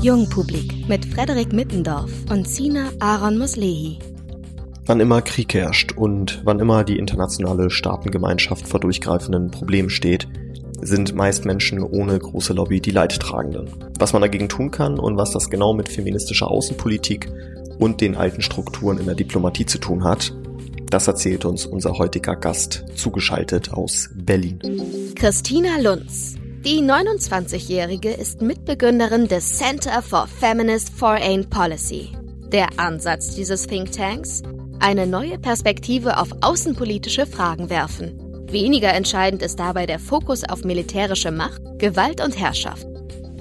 Jungpublik mit Frederik Mittendorf und Sina Aaron Muslehi. Wann immer Krieg herrscht und wann immer die internationale Staatengemeinschaft vor durchgreifenden Problemen steht, sind meist Menschen ohne große Lobby die Leidtragenden. Was man dagegen tun kann und was das genau mit feministischer Außenpolitik und den alten Strukturen in der Diplomatie zu tun hat, das erzählt uns unser heutiger Gast, zugeschaltet aus Berlin. Christina Lunz. Die 29-Jährige ist Mitbegründerin des Center for Feminist Foreign Policy. Der Ansatz dieses Thinktanks? Eine neue Perspektive auf außenpolitische Fragen werfen. Weniger entscheidend ist dabei der Fokus auf militärische Macht, Gewalt und Herrschaft.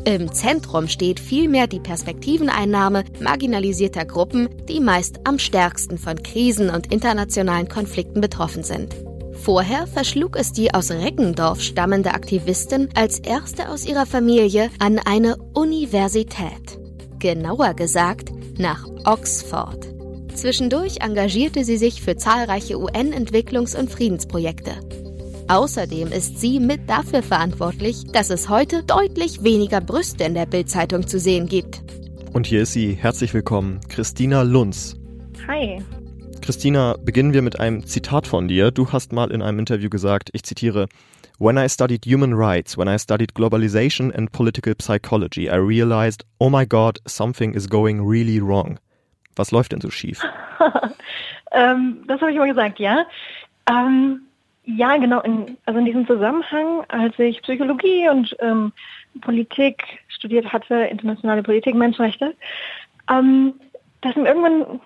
Im Zentrum steht vielmehr die Perspektiveneinnahme marginalisierter Gruppen, die meist am stärksten von Krisen und internationalen Konflikten betroffen sind. Vorher verschlug es die aus Reckendorf stammende Aktivistin als erste aus ihrer Familie an eine Universität. Genauer gesagt nach Oxford. Zwischendurch engagierte sie sich für zahlreiche UN-Entwicklungs- und Friedensprojekte. Außerdem ist sie mit dafür verantwortlich, dass es heute deutlich weniger Brüste in der Bildzeitung zu sehen gibt. Und hier ist sie. Herzlich willkommen, Christina Lunz. Hi. Christina, beginnen wir mit einem Zitat von dir. Du hast mal in einem Interview gesagt, ich zitiere, When I studied human rights, when I studied globalization and political psychology, I realized, oh my God, something is going really wrong. Was läuft denn so schief? ähm, das habe ich immer gesagt, ja. Ähm, ja, genau. In, also in diesem Zusammenhang, als ich Psychologie und ähm, Politik studiert hatte, internationale Politik, Menschenrechte, ähm, das ist mir irgendwann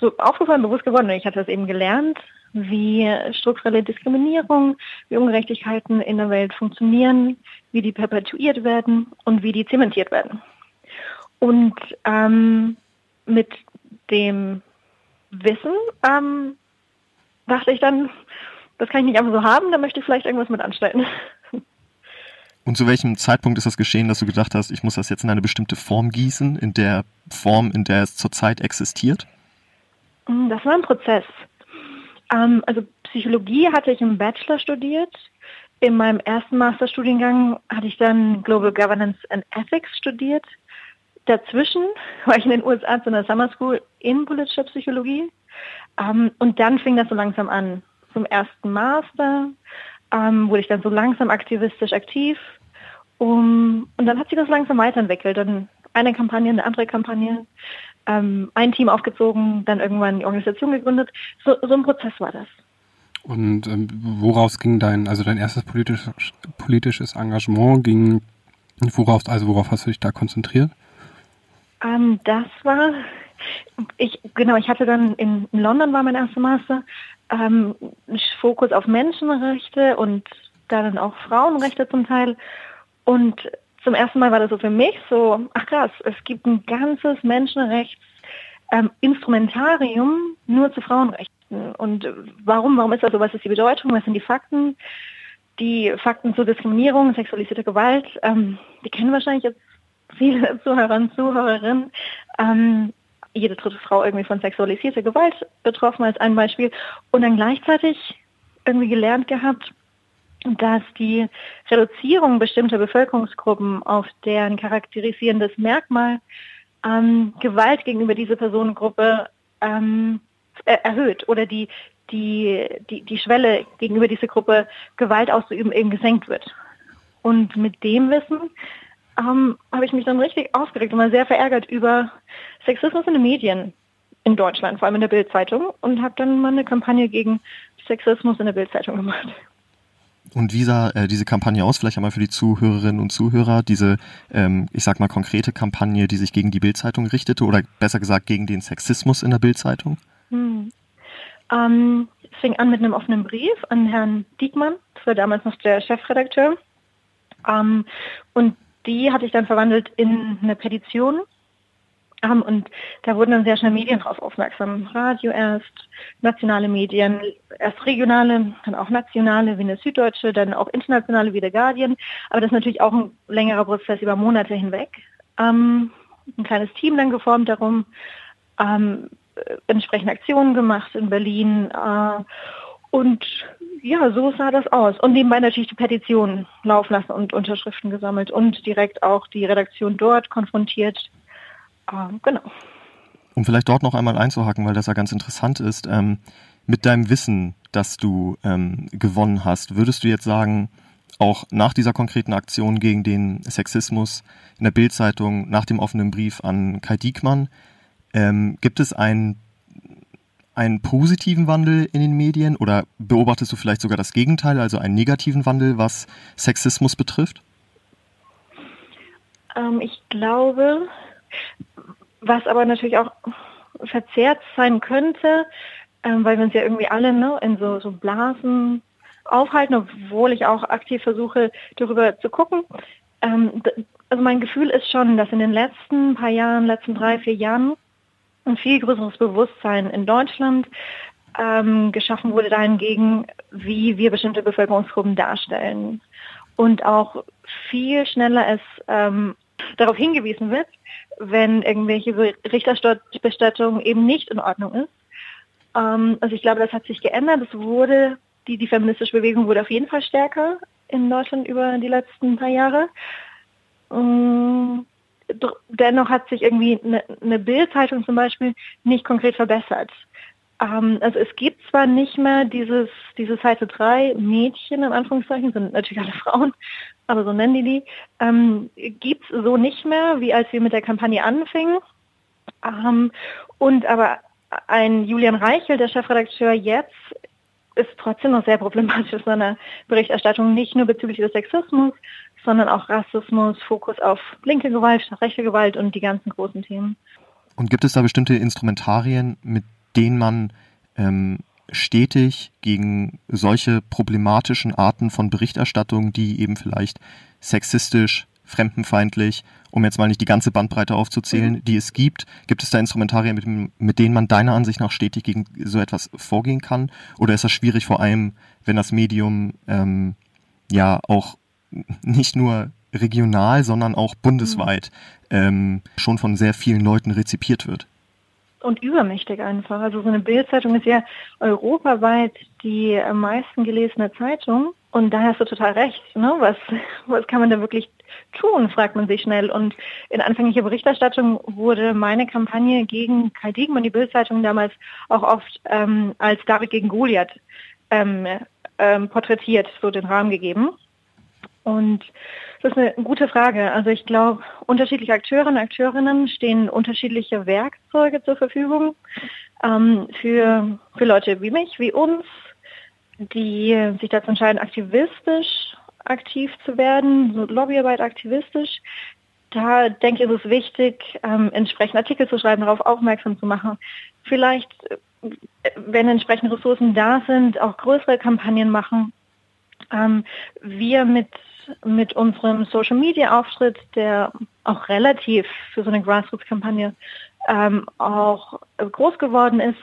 so aufgefallen, bewusst geworden. Ich hatte das eben gelernt, wie strukturelle Diskriminierung, wie Ungerechtigkeiten in der Welt funktionieren, wie die perpetuiert werden und wie die zementiert werden. Und ähm, mit dem Wissen ähm, dachte ich dann, das kann ich nicht einfach so haben, da möchte ich vielleicht irgendwas mit anstellen. Und zu welchem Zeitpunkt ist das geschehen, dass du gedacht hast, ich muss das jetzt in eine bestimmte Form gießen, in der Form, in der es zurzeit existiert? Mm, das war ein Prozess. Ähm, also Psychologie hatte ich im Bachelor studiert. In meinem ersten Masterstudiengang hatte ich dann Global Governance and Ethics studiert. Dazwischen war ich in den USA zu einer Summer School in politischer Psychologie. Ähm, und dann fing das so langsam an zum ersten Master, ähm, wurde ich dann so langsam aktivistisch aktiv. Um, und dann hat sich das langsam weiterentwickelt. Dann eine Kampagne, eine andere Kampagne, ähm, ein Team aufgezogen, dann irgendwann die Organisation gegründet. So, so ein Prozess war das. Und ähm, woraus ging dein, also dein erstes politisches, politisches Engagement ging, worauf, also worauf hast du dich da konzentriert? Ähm, das war, ich, genau, ich hatte dann in, in London war mein erster Master, ähm, Fokus auf Menschenrechte und dann auch Frauenrechte zum Teil. Und zum ersten Mal war das so für mich so, ach krass, es gibt ein ganzes Menschenrechts-Instrumentarium ähm, nur zu Frauenrechten. Und warum, warum ist das so? Was ist die Bedeutung? Was sind die Fakten? Die Fakten zur Diskriminierung, sexualisierte Gewalt, ähm, die kennen wahrscheinlich jetzt viele Zuhörer und Zuhörerinnen. Ähm, jede dritte Frau irgendwie von sexualisierter Gewalt betroffen als ein Beispiel und dann gleichzeitig irgendwie gelernt gehabt, dass die Reduzierung bestimmter Bevölkerungsgruppen auf deren charakterisierendes Merkmal ähm, Gewalt gegenüber dieser Personengruppe ähm, erhöht oder die, die, die, die Schwelle gegenüber dieser Gruppe Gewalt auszuüben eben gesenkt wird. Und mit dem Wissen ähm, habe ich mich dann richtig aufgeregt und war sehr verärgert über Sexismus in den Medien in Deutschland, vor allem in der Bildzeitung, und habe dann mal eine Kampagne gegen Sexismus in der Bildzeitung gemacht. Und wie sah äh, diese Kampagne aus? Vielleicht einmal für die Zuhörerinnen und Zuhörer, diese, ähm, ich sag mal, konkrete Kampagne, die sich gegen die Bildzeitung richtete oder besser gesagt gegen den Sexismus in der Bildzeitung? Hm. Ähm, es fing an mit einem offenen Brief an Herrn Diekmann, das war damals noch der Chefredakteur. Ähm, und die hatte ich dann verwandelt in eine Petition. Um, und da wurden dann sehr schnell Medien drauf aufmerksam. Radio erst, nationale Medien, erst regionale, dann auch nationale wie eine Süddeutsche, dann auch internationale wie der Guardian. Aber das ist natürlich auch ein längerer Prozess über Monate hinweg. Um, ein kleines Team dann geformt darum, um, entsprechende Aktionen gemacht in Berlin. Uh, und ja, so sah das aus. Und nebenbei natürlich die Petitionen laufen lassen und Unterschriften gesammelt und direkt auch die Redaktion dort konfrontiert. Ähm, genau. Um vielleicht dort noch einmal einzuhaken, weil das ja ganz interessant ist, ähm, mit deinem Wissen, das du ähm, gewonnen hast, würdest du jetzt sagen, auch nach dieser konkreten Aktion gegen den Sexismus in der Bildzeitung, nach dem offenen Brief an Kai Diekmann, ähm, gibt es einen, einen positiven Wandel in den Medien oder beobachtest du vielleicht sogar das Gegenteil, also einen negativen Wandel, was Sexismus betrifft? Ähm, ich glaube, was aber natürlich auch verzerrt sein könnte, ähm, weil wir uns ja irgendwie alle ne, in so, so Blasen aufhalten, obwohl ich auch aktiv versuche, darüber zu gucken. Ähm, also mein Gefühl ist schon, dass in den letzten paar Jahren, letzten drei, vier Jahren ein viel größeres Bewusstsein in Deutschland ähm, geschaffen wurde dahingegen, wie wir bestimmte Bevölkerungsgruppen darstellen. Und auch viel schneller es ähm, darauf hingewiesen wird, wenn irgendwelche Berichterstattung eben nicht in Ordnung ist. Ähm, also ich glaube, das hat sich geändert. Es wurde, die, die feministische Bewegung wurde auf jeden Fall stärker in Deutschland über die letzten paar Jahre. Ähm, dennoch hat sich irgendwie eine, eine Bildzeitung zum Beispiel nicht konkret verbessert. Ähm, also es gibt zwar nicht mehr dieses, diese Seite 3 Mädchen, in Anführungszeichen, sind natürlich alle Frauen, aber so nennen die die, ähm, gibt es so nicht mehr, wie als wir mit der Kampagne anfingen. Ähm, und aber ein Julian Reichel, der Chefredakteur jetzt, ist trotzdem noch sehr problematisch in seiner Berichterstattung, nicht nur bezüglich des Sexismus, sondern auch Rassismus, Fokus auf linke Gewalt, rechte Gewalt und die ganzen großen Themen. Und gibt es da bestimmte Instrumentarien, mit denen man ähm, stetig gegen solche problematischen Arten von Berichterstattung, die eben vielleicht sexistisch, fremdenfeindlich, um jetzt mal nicht die ganze Bandbreite aufzuzählen, mhm. die es gibt, gibt es da Instrumentarien, mit, mit denen man deiner Ansicht nach stetig gegen so etwas vorgehen kann? Oder ist das schwierig vor allem, wenn das Medium ähm, ja auch nicht nur regional, sondern auch bundesweit mhm. ähm, schon von sehr vielen Leuten rezipiert wird? Und übermächtig einfach. Also so eine Bildzeitung ist ja europaweit die am meisten gelesene Zeitung. Und da hast du total recht. Ne? Was, was kann man da wirklich tun, fragt man sich schnell. Und in anfänglicher Berichterstattung wurde meine Kampagne gegen Kai Diekmann, die Bildzeitung damals, auch oft ähm, als David gegen Goliath ähm, ähm, porträtiert, so den Rahmen gegeben. Und das ist eine gute Frage. Also ich glaube, unterschiedliche Akteure und Akteurinnen stehen unterschiedliche Werkzeuge zur Verfügung ähm, für, für Leute wie mich, wie uns, die sich dazu entscheiden, aktivistisch aktiv zu werden, so Lobbyarbeit aktivistisch. Da denke ich, ist es wichtig, ähm, entsprechend Artikel zu schreiben, darauf aufmerksam zu machen. Vielleicht, äh, wenn entsprechende Ressourcen da sind, auch größere Kampagnen machen. Ähm, wir mit mit unserem Social Media Auftritt, der auch relativ für so eine Grassroots-Kampagne ähm, auch groß geworden ist.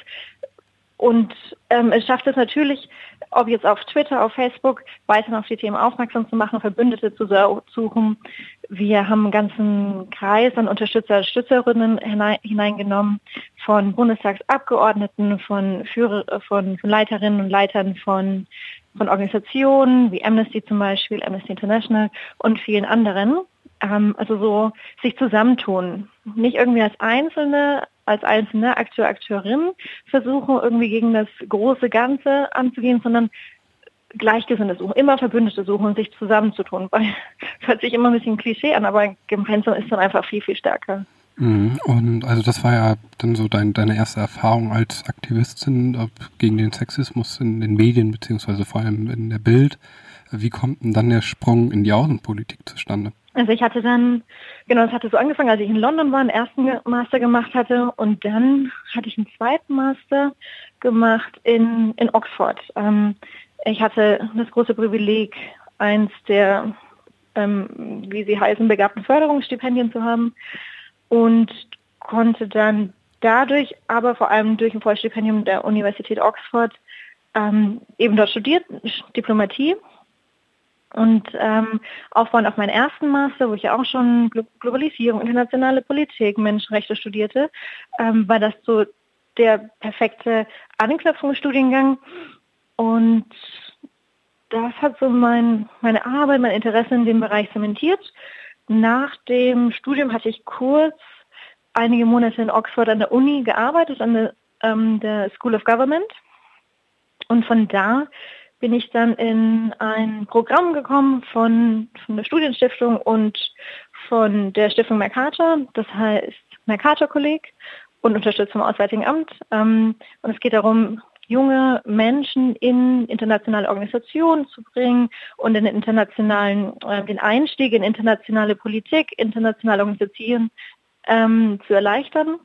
Und ähm, es schafft es natürlich, ob jetzt auf Twitter, auf Facebook, weiterhin auf die Themen aufmerksam zu machen, Verbündete zu suchen. Wir haben einen ganzen Kreis an Unterstützer, und Stützerinnen hineingenommen, von Bundestagsabgeordneten, von, Führer, von, von Leiterinnen und Leitern von von Organisationen wie Amnesty zum Beispiel, Amnesty International und vielen anderen. Ähm, also so sich zusammentun. Nicht irgendwie als Einzelne, als einzelne Akteur, Akteurin versuchen, irgendwie gegen das große Ganze anzugehen, sondern Gleichgesinnte suchen, immer Verbündete suchen und sich zusammenzutun. Weil das hört sich immer ein bisschen Klischee an, aber gemeinsam ist dann einfach viel, viel stärker. Mhm. Und also das war ja dann so dein, deine erste Erfahrung als Aktivistin gegen den Sexismus in den Medien, beziehungsweise vor allem in der Bild. Wie kommt denn dann der Sprung in die Außenpolitik zustande? Also ich hatte dann, genau, es hatte so angefangen, als ich in London war, einen ersten Master gemacht hatte und dann hatte ich einen zweiten Master gemacht in, in Oxford. Ähm, ich hatte das große Privileg, eins der, ähm, wie sie heißen, begabten Förderungsstipendien zu haben und konnte dann dadurch, aber vor allem durch ein Vollstipendium der Universität Oxford ähm, eben dort studiert, Diplomatie und ähm, aufbauend auf meinen ersten Master, wo ich ja auch schon Globalisierung, internationale Politik, Menschenrechte studierte, ähm, war das so der perfekte Anknüpfungsstudiengang. Und das hat so mein, meine Arbeit, mein Interesse in dem Bereich zementiert. Nach dem Studium hatte ich kurz einige Monate in Oxford an der Uni gearbeitet, an der, ähm, der School of Government. Und von da bin ich dann in ein Programm gekommen von, von der Studienstiftung und von der Stiftung Mercator, das heißt Mercator Kolleg und unterstützt vom Auswärtigen Amt. Ähm, und es geht darum, junge Menschen in internationale Organisationen zu bringen und in internationalen, äh, den Einstieg in internationale Politik, internationale Organisationen ähm, zu erleichtern.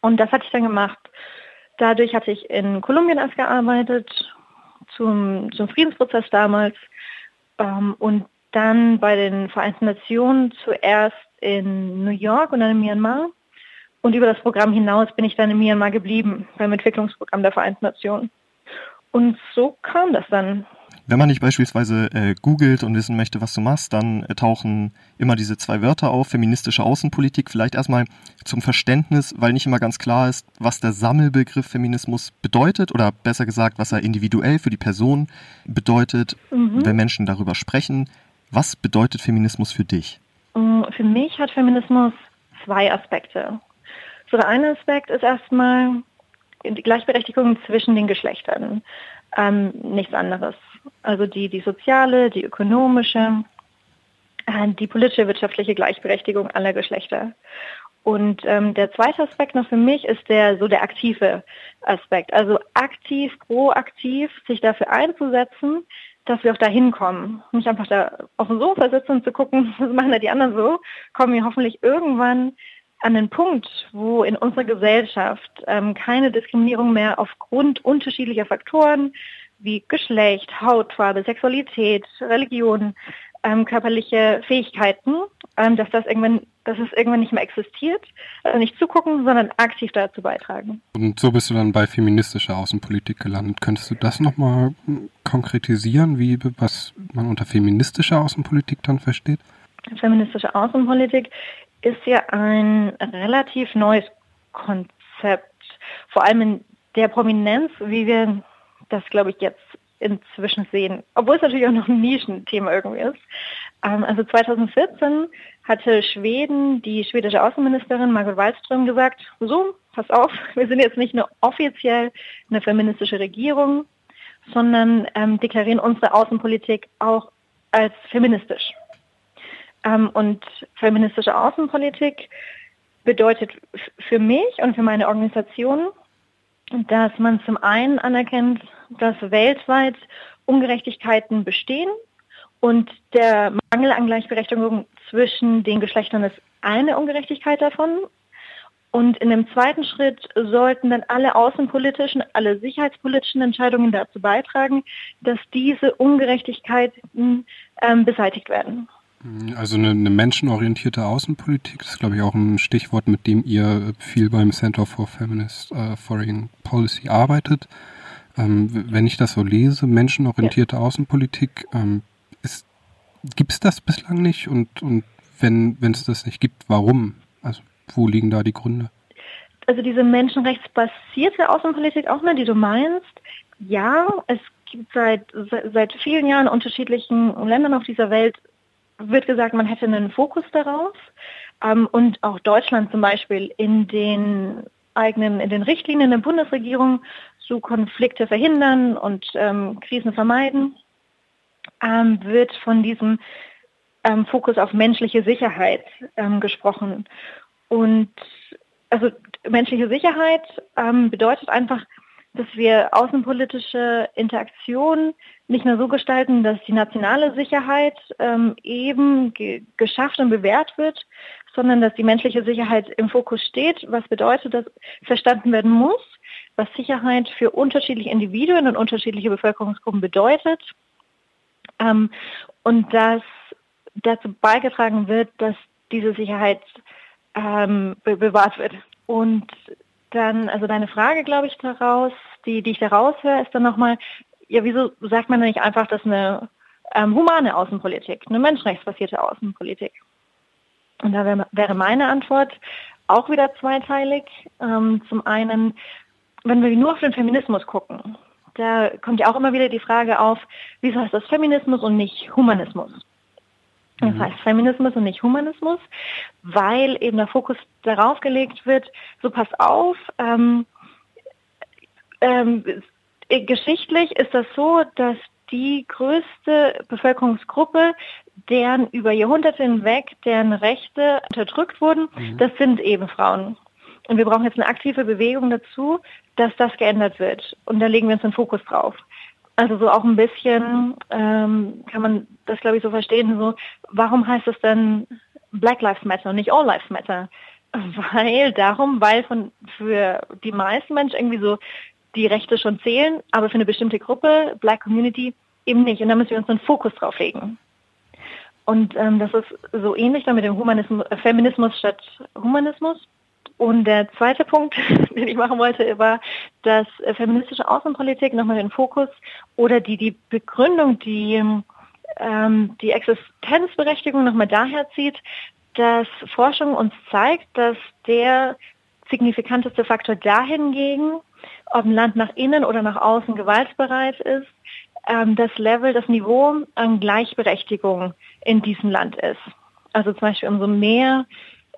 Und das hatte ich dann gemacht. Dadurch hatte ich in Kolumbien erst gearbeitet, zum, zum Friedensprozess damals ähm, und dann bei den Vereinten Nationen zuerst in New York und dann in Myanmar. Und über das Programm hinaus bin ich dann in Myanmar geblieben, beim Entwicklungsprogramm der Vereinten Nationen. Und so kam das dann. Wenn man dich beispielsweise äh, googelt und wissen möchte, was du machst, dann äh, tauchen immer diese zwei Wörter auf, feministische Außenpolitik. Vielleicht erstmal zum Verständnis, weil nicht immer ganz klar ist, was der Sammelbegriff Feminismus bedeutet oder besser gesagt, was er individuell für die Person bedeutet, mhm. wenn Menschen darüber sprechen. Was bedeutet Feminismus für dich? Mm, für mich hat Feminismus zwei Aspekte. So der eine Aspekt ist erstmal die Gleichberechtigung zwischen den Geschlechtern. Ähm, nichts anderes. Also die, die soziale, die ökonomische, äh, die politische, wirtschaftliche Gleichberechtigung aller Geschlechter. Und ähm, der zweite Aspekt noch für mich ist der so der aktive Aspekt. Also aktiv, proaktiv sich dafür einzusetzen, dass wir auch dahin kommen. Nicht einfach da auf dem Sofa sitzen und zu gucken, was machen da die anderen so, kommen wir hoffentlich irgendwann an den Punkt, wo in unserer Gesellschaft ähm, keine Diskriminierung mehr aufgrund unterschiedlicher Faktoren wie Geschlecht, Hautfarbe, Sexualität, Religion, ähm, körperliche Fähigkeiten, ähm, dass das irgendwann, dass es irgendwann nicht mehr existiert. Also nicht zugucken, sondern aktiv dazu beitragen. Und so bist du dann bei feministischer Außenpolitik gelandet. Könntest du das nochmal konkretisieren, wie was man unter feministischer Außenpolitik dann versteht? Feministische Außenpolitik ist ja ein relativ neues Konzept, vor allem in der Prominenz, wie wir das, glaube ich, jetzt inzwischen sehen, obwohl es natürlich auch noch ein Nischenthema irgendwie ist. Ähm, also 2014 hatte Schweden, die schwedische Außenministerin Margot Wallström gesagt, so, pass auf, wir sind jetzt nicht nur offiziell eine feministische Regierung, sondern ähm, deklarieren unsere Außenpolitik auch als feministisch. Ähm, und feministische Außenpolitik bedeutet für mich und für meine Organisation, dass man zum einen anerkennt, dass weltweit Ungerechtigkeiten bestehen und der Mangel an Gleichberechtigung zwischen den Geschlechtern ist eine Ungerechtigkeit davon. Und in dem zweiten Schritt sollten dann alle außenpolitischen, alle sicherheitspolitischen Entscheidungen dazu beitragen, dass diese Ungerechtigkeiten ähm, beseitigt werden. Also eine, eine, menschenorientierte Außenpolitik, das ist glaube ich auch ein Stichwort, mit dem ihr viel beim Center for Feminist uh, Foreign Policy arbeitet. Ähm, wenn ich das so lese, menschenorientierte ja. Außenpolitik, ähm, gibt es das bislang nicht? Und, und wenn es das nicht gibt, warum? Also wo liegen da die Gründe? Also diese menschenrechtsbasierte Außenpolitik auch mal, die du meinst, ja, es gibt seit, seit vielen Jahren unterschiedlichen Ländern auf dieser Welt wird gesagt, man hätte einen Fokus darauf. Ähm, und auch Deutschland zum Beispiel in den eigenen, in den Richtlinien der Bundesregierung zu Konflikte verhindern und ähm, Krisen vermeiden, ähm, wird von diesem ähm, Fokus auf menschliche Sicherheit ähm, gesprochen. Und also menschliche Sicherheit ähm, bedeutet einfach, dass wir außenpolitische Interaktion nicht nur so gestalten, dass die nationale Sicherheit ähm, eben ge geschafft und bewährt wird, sondern dass die menschliche Sicherheit im Fokus steht, was bedeutet, dass verstanden werden muss, was Sicherheit für unterschiedliche Individuen und unterschiedliche Bevölkerungsgruppen bedeutet ähm, und dass dazu beigetragen wird, dass diese Sicherheit ähm, be bewahrt wird. Und dann, also deine Frage, glaube ich, daraus, die, die ich daraus höre, ist dann nochmal, ja, wieso sagt man nicht einfach, dass eine ähm, humane Außenpolitik, eine menschenrechtsbasierte Außenpolitik? Und da wär, wäre meine Antwort auch wieder zweiteilig. Ähm, zum einen, wenn wir nur auf den Feminismus gucken, da kommt ja auch immer wieder die Frage auf, wieso heißt das Feminismus und nicht Humanismus? Das mhm. heißt Feminismus und nicht Humanismus, weil eben der Fokus darauf gelegt wird, so pass auf, ähm, ähm, geschichtlich ist das so, dass die größte Bevölkerungsgruppe, deren über Jahrhunderte hinweg deren Rechte unterdrückt wurden, mhm. das sind eben Frauen. Und wir brauchen jetzt eine aktive Bewegung dazu, dass das geändert wird. Und da legen wir uns den Fokus drauf. Also so auch ein bisschen ähm, kann man das, glaube ich, so verstehen, so, warum heißt es denn Black Lives Matter und nicht All Lives Matter? Weil darum, weil von für die meisten Menschen irgendwie so die Rechte schon zählen, aber für eine bestimmte Gruppe, Black Community, eben nicht. Und da müssen wir uns einen Fokus drauf legen. Und ähm, das ist so ähnlich dann mit dem Humanismus, Feminismus statt Humanismus. Und der zweite Punkt, den ich machen wollte, war, dass äh, feministische Außenpolitik nochmal den Fokus oder die, die Begründung, die ähm, die Existenzberechtigung nochmal daher zieht, dass Forschung uns zeigt, dass der signifikanteste Faktor dahingegen, ob ein Land nach innen oder nach außen gewaltbereit ist, ähm, das Level, das Niveau an Gleichberechtigung in diesem Land ist. Also zum Beispiel umso mehr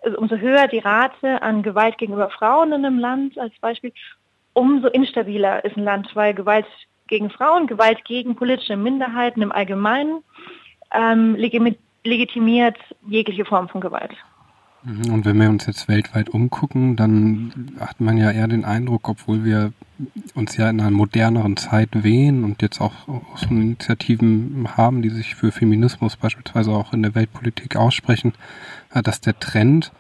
also umso höher die Rate an Gewalt gegenüber Frauen in einem Land als Beispiel, umso instabiler ist ein Land, weil Gewalt gegen Frauen, Gewalt gegen politische Minderheiten im Allgemeinen ähm, legitimiert jegliche Form von Gewalt. Mhm, und wenn wir uns jetzt weltweit umgucken, dann hat man ja eher den Eindruck, obwohl wir uns ja in einer moderneren Zeit wehen und jetzt auch so Initiativen haben, die sich für Feminismus beispielsweise auch in der Weltpolitik aussprechen, äh, dass der Trend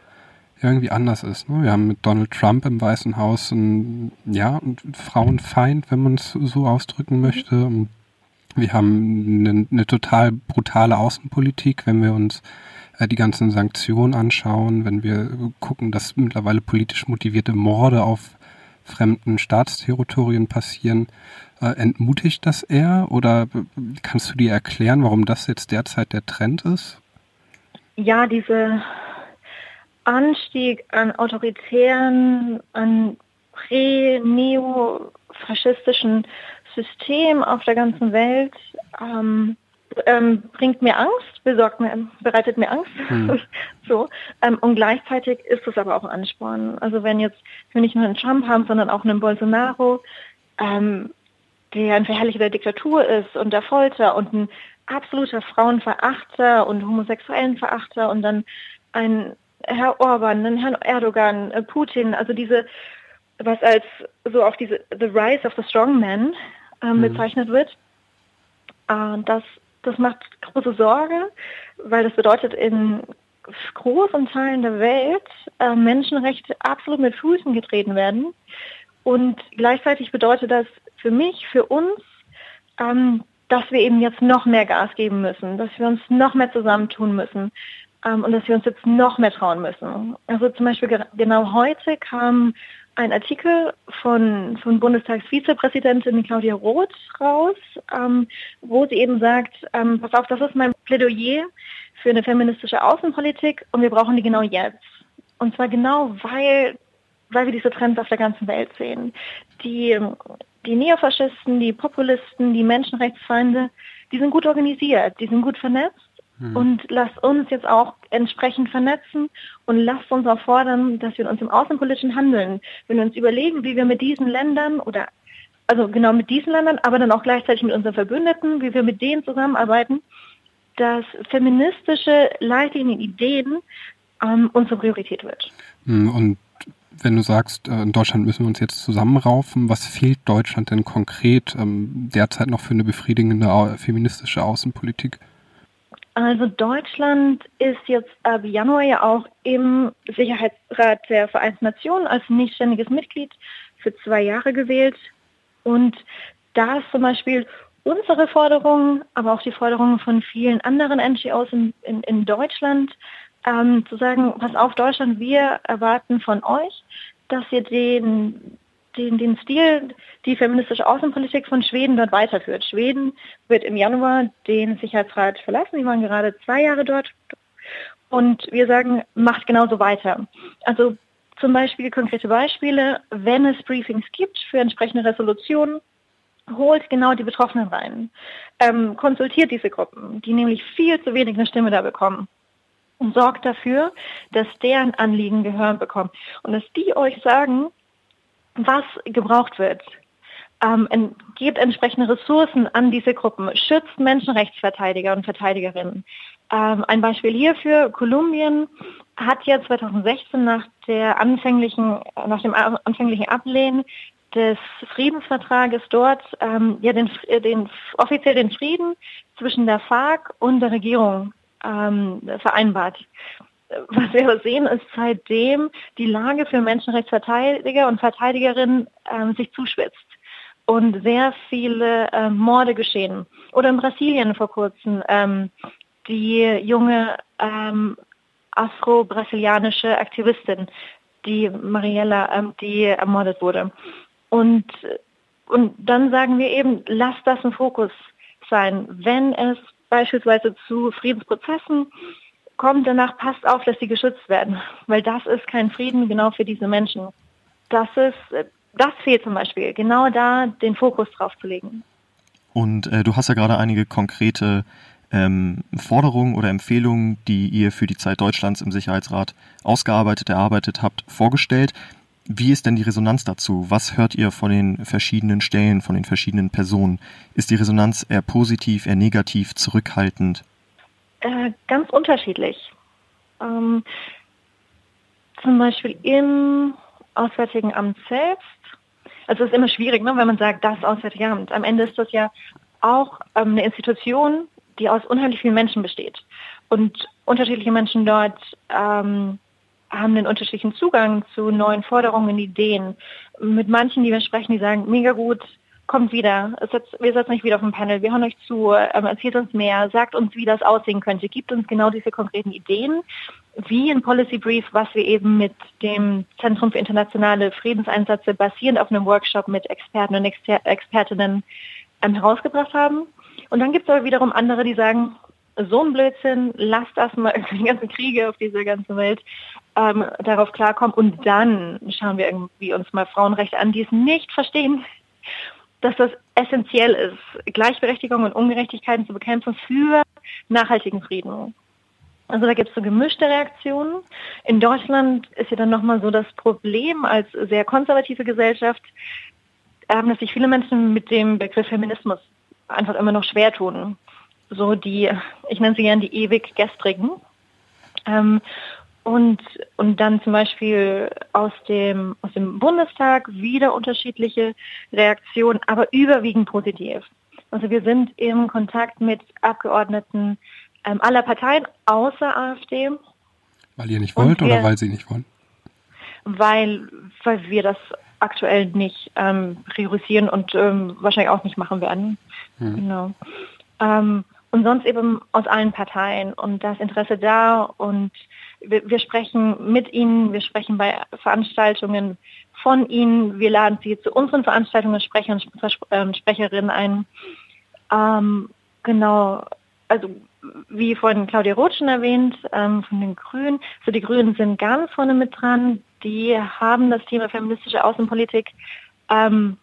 irgendwie anders ist. Ne? Wir haben mit Donald Trump im Weißen Haus einen, ja, einen Frauenfeind, wenn man es so ausdrücken möchte. Wir haben eine, eine total brutale Außenpolitik, wenn wir uns äh, die ganzen Sanktionen anschauen, wenn wir gucken, dass mittlerweile politisch motivierte Morde auf fremden Staatsterritorien passieren. Äh, entmutigt das eher oder kannst du dir erklären, warum das jetzt derzeit der Trend ist? Ja, diese Anstieg an autoritären, an prä-neofaschistischen System auf der ganzen Welt ähm, ähm, bringt mir Angst, besorgt mir, bereitet mir Angst. Mhm. so. Ähm, und gleichzeitig ist es aber auch ein Ansporn. Also wenn jetzt wir nicht nur einen Trump haben, sondern auch einen Bolsonaro, ähm, der ein Verherrlicher der Diktatur ist und der Folter und ein absoluter Frauenverachter und Homosexuellenverachter und dann ein Herr Orban, ein Herrn Erdogan, äh, Putin, also diese, was als so auch diese The Rise of the Strongman ähm, mhm. bezeichnet wird. Äh, das das macht große Sorge, weil das bedeutet, in großen Teilen der Welt äh, Menschenrechte absolut mit Füßen getreten werden. Und gleichzeitig bedeutet das für mich, für uns, ähm, dass wir eben jetzt noch mehr Gas geben müssen, dass wir uns noch mehr zusammentun müssen ähm, und dass wir uns jetzt noch mehr trauen müssen. Also zum Beispiel genau heute kam ein Artikel von, von Bundestagsvizepräsidentin Claudia Roth raus, ähm, wo sie eben sagt, ähm, pass auf, das ist mein Plädoyer für eine feministische Außenpolitik und wir brauchen die genau jetzt. Und zwar genau, weil, weil wir diese Trends auf der ganzen Welt sehen. Die, die Neofaschisten, die Populisten, die Menschenrechtsfeinde, die sind gut organisiert, die sind gut vernetzt Mhm. Und lasst uns jetzt auch entsprechend vernetzen und lasst uns auch fordern, dass wir uns im außenpolitischen Handeln, wenn wir uns überlegen, wie wir mit diesen Ländern oder also genau mit diesen Ländern, aber dann auch gleichzeitig mit unseren Verbündeten, wie wir mit denen zusammenarbeiten, dass feministische Leitlinien, Ideen ähm, unsere Priorität wird. Mhm, und wenn du sagst, äh, in Deutschland müssen wir uns jetzt zusammenraufen, was fehlt Deutschland denn konkret ähm, derzeit noch für eine befriedigende feministische Außenpolitik? Also Deutschland ist jetzt ab Januar ja auch im Sicherheitsrat der Vereinten Nationen als nichtständiges Mitglied für zwei Jahre gewählt. Und da ist zum Beispiel unsere Forderung, aber auch die Forderungen von vielen anderen NGOs in, in, in Deutschland, ähm, zu sagen, pass auf Deutschland, wir erwarten von euch, dass ihr den den, den Stil, die feministische Außenpolitik von Schweden dort weiterführt. Schweden wird im Januar den Sicherheitsrat verlassen. Die waren gerade zwei Jahre dort. Und wir sagen, macht genauso weiter. Also zum Beispiel konkrete Beispiele, wenn es Briefings gibt für entsprechende Resolutionen, holt genau die Betroffenen rein, ähm, konsultiert diese Gruppen, die nämlich viel zu wenig eine Stimme da bekommen und sorgt dafür, dass deren Anliegen Gehör bekommen und dass die euch sagen, was gebraucht wird. Ähm, gebt entsprechende Ressourcen an diese Gruppen, schützt Menschenrechtsverteidiger und Verteidigerinnen. Ähm, ein Beispiel hierfür, Kolumbien hat ja 2016 nach der anfänglichen, nach dem anfänglichen Ablehnen des Friedensvertrages dort ähm, ja den, den, offiziell den Frieden zwischen der FARC und der Regierung ähm, vereinbart. Was wir sehen, ist seitdem die Lage für Menschenrechtsverteidiger und Verteidigerinnen ähm, sich zuspitzt und sehr viele äh, Morde geschehen. Oder in Brasilien vor kurzem ähm, die junge ähm, afro-brasilianische Aktivistin, die Mariella, ähm, die ermordet wurde. Und, und dann sagen wir eben, lass das ein Fokus sein. Wenn es beispielsweise zu Friedensprozessen kommt, danach passt auf, dass sie geschützt werden, weil das ist kein Frieden genau für diese Menschen. Das ist, das fehlt zum Beispiel, genau da den Fokus drauf zu legen. Und äh, du hast ja gerade einige konkrete ähm, Forderungen oder Empfehlungen, die ihr für die Zeit Deutschlands im Sicherheitsrat ausgearbeitet, erarbeitet habt, vorgestellt. Wie ist denn die Resonanz dazu? Was hört ihr von den verschiedenen Stellen, von den verschiedenen Personen? Ist die Resonanz eher positiv, eher negativ, zurückhaltend? Äh, ganz unterschiedlich. Ähm, zum Beispiel im Auswärtigen Amt selbst. Also es ist immer schwierig, ne, wenn man sagt, das Auswärtige Amt. Am Ende ist das ja auch ähm, eine Institution, die aus unheimlich vielen Menschen besteht. Und unterschiedliche Menschen dort ähm, haben einen unterschiedlichen Zugang zu neuen Forderungen, Ideen. Mit manchen, die wir sprechen, die sagen, mega gut, kommt wieder, wir setzen euch wieder auf dem Panel, wir hören euch zu, ähm, erzählt uns mehr, sagt uns, wie das aussehen könnte, gibt uns genau diese konkreten Ideen, wie ein Policy Brief, was wir eben mit dem Zentrum für internationale Friedenseinsätze basierend auf einem Workshop mit Experten und Exper Expertinnen ähm, herausgebracht haben. Und dann gibt es aber wiederum andere, die sagen, so ein Blödsinn, lasst das mal die ganzen Kriege auf dieser ganzen Welt ähm, darauf klarkommen. Und dann schauen wir irgendwie uns mal Frauenrechte an, die es nicht verstehen, dass das essentiell ist, Gleichberechtigung und Ungerechtigkeiten zu bekämpfen für nachhaltigen Frieden. Also da gibt es so gemischte Reaktionen. In Deutschland ist ja dann nochmal so das Problem als sehr konservative Gesellschaft, ähm, dass sich viele Menschen mit dem Begriff Feminismus einfach immer noch schwer tun. So die, ich nenne sie gerne die ewig Gestrigen. Und, und dann zum Beispiel aus dem, aus dem Bundestag wieder unterschiedliche Reaktionen, aber überwiegend positiv. Also wir sind im Kontakt mit Abgeordneten ähm, aller Parteien außer AfD. Weil ihr nicht wollt wir, oder weil sie nicht wollen? Weil, weil wir das aktuell nicht ähm, priorisieren und ähm, wahrscheinlich auch nicht machen werden. Mhm. Genau. Ähm, und sonst eben aus allen Parteien und das Interesse da und wir, wir, sprechen mit ihnen, wir sprechen bei Veranstaltungen von ihnen, wir laden sie zu unseren Veranstaltungen Sprecher und ähm, Sprecherinnen ein. Ähm, genau, also wie vorhin Claudia Roth schon erwähnt, ähm, von den Grünen. So die Grünen sind ganz vorne mit dran. Die haben das Thema feministische Außenpolitik ähm,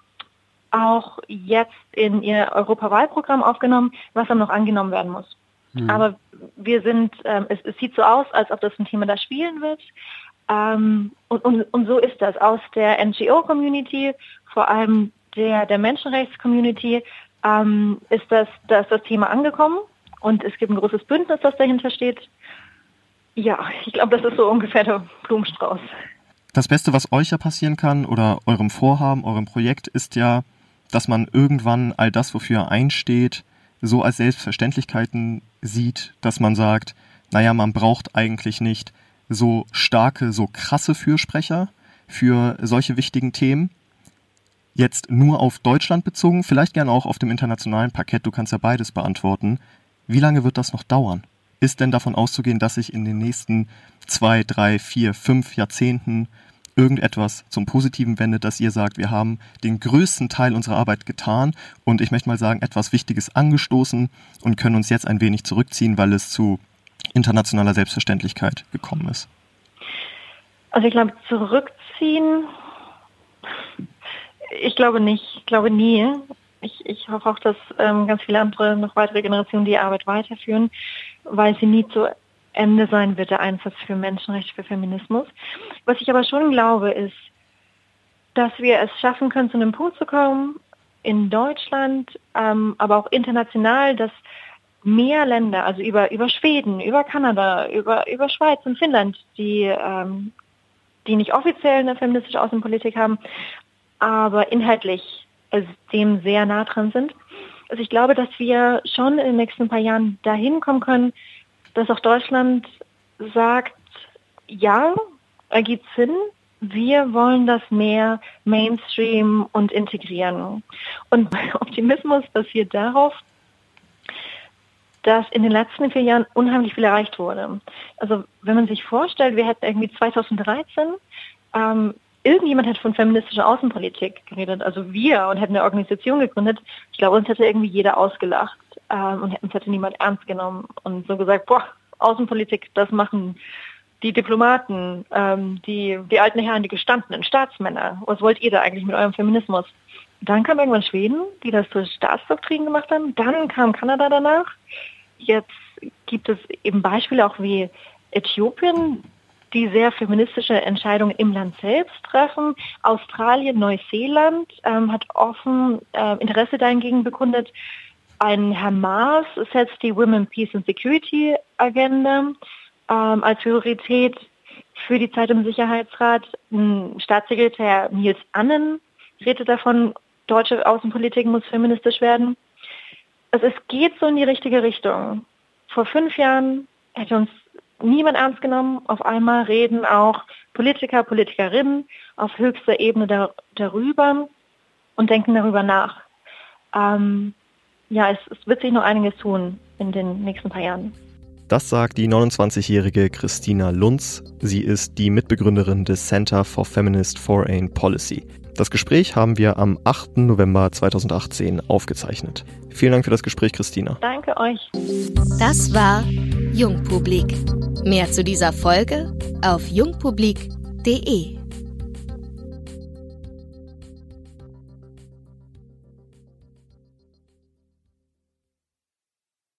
auch jetzt in ihr Europawahlprogramm aufgenommen, was dann noch angenommen werden muss. Mhm. Aber wir sind, ähm, es, es, sieht so aus, als ob das ein Thema da spielen wird. Ähm, und, und, und so ist das aus der NGO-Community, vor allem der, der Menschenrechts-Community, ähm, ist das, das, das Thema angekommen und es gibt ein großes Bündnis, das dahinter steht. Ja, ich glaube, das ist so ungefähr der Blumenstrauß. Das Beste, was euch ja passieren kann oder eurem Vorhaben, eurem Projekt, ist ja, dass man irgendwann all das, wofür er einsteht, so als Selbstverständlichkeiten sieht, dass man sagt, naja, man braucht eigentlich nicht so starke, so krasse Fürsprecher für solche wichtigen Themen. Jetzt nur auf Deutschland bezogen, vielleicht gerne auch auf dem internationalen Parkett, du kannst ja beides beantworten. Wie lange wird das noch dauern? Ist denn davon auszugehen, dass sich in den nächsten zwei, drei, vier, fünf Jahrzehnten irgendetwas zum Positiven wendet, dass ihr sagt, wir haben den größten Teil unserer Arbeit getan und ich möchte mal sagen, etwas Wichtiges angestoßen und können uns jetzt ein wenig zurückziehen, weil es zu internationaler Selbstverständlichkeit gekommen ist? Also ich glaube, zurückziehen, ich glaube nicht, ich glaube nie. Ich, ich hoffe auch, dass ähm, ganz viele andere, noch weitere Generationen die Arbeit weiterführen, weil sie nie zu Ende sein wird, der Einsatz für Menschenrechte, für Feminismus. Was ich aber schon glaube, ist, dass wir es schaffen können, zu einem Punkt zu kommen, in Deutschland, ähm, aber auch international, dass mehr Länder, also über, über Schweden, über Kanada, über, über Schweiz und Finnland, die, ähm, die nicht offiziell eine feministische Außenpolitik haben, aber inhaltlich dem sehr nah dran sind. Also ich glaube, dass wir schon in den nächsten paar Jahren dahin kommen können, dass auch Deutschland sagt, ja, ergibt Sinn, wir wollen das mehr Mainstream und integrieren. Und Optimismus basiert darauf, dass in den letzten vier Jahren unheimlich viel erreicht wurde. Also wenn man sich vorstellt, wir hätten irgendwie 2013 ähm, irgendjemand hätte von feministischer Außenpolitik geredet, also wir, und hätten eine Organisation gegründet, ich glaube, uns hätte irgendwie jeder ausgelacht ähm, und uns hätte niemand ernst genommen und so gesagt, boah, Außenpolitik, das machen die Diplomaten, ähm, die, die alten Herren, die gestandenen Staatsmänner. Was wollt ihr da eigentlich mit eurem Feminismus? Dann kam irgendwann Schweden, die das zur Staatsdoktrin gemacht haben. Dann kam Kanada danach. Jetzt gibt es eben Beispiele auch wie Äthiopien, die sehr feministische Entscheidungen im Land selbst treffen. Australien, Neuseeland ähm, hat offen äh, Interesse dahingegen bekundet. Ein Hamas setzt die Women, Peace and Security Agenda ähm, als Priorität für die Zeit im Sicherheitsrat. Staatssekretär Nils Annen redet davon, deutsche Außenpolitik muss feministisch werden. Also es geht so in die richtige Richtung. Vor fünf Jahren hätte uns niemand ernst genommen. Auf einmal reden auch Politiker, Politikerinnen auf höchster Ebene dar darüber und denken darüber nach. Ähm, ja, es, es wird sich noch einiges tun in den nächsten paar Jahren. Das sagt die 29-jährige Christina Lunz. Sie ist die Mitbegründerin des Center for Feminist Foreign Policy. Das Gespräch haben wir am 8. November 2018 aufgezeichnet. Vielen Dank für das Gespräch, Christina. Danke euch. Das war Jungpublik. Mehr zu dieser Folge auf jungpublik.de.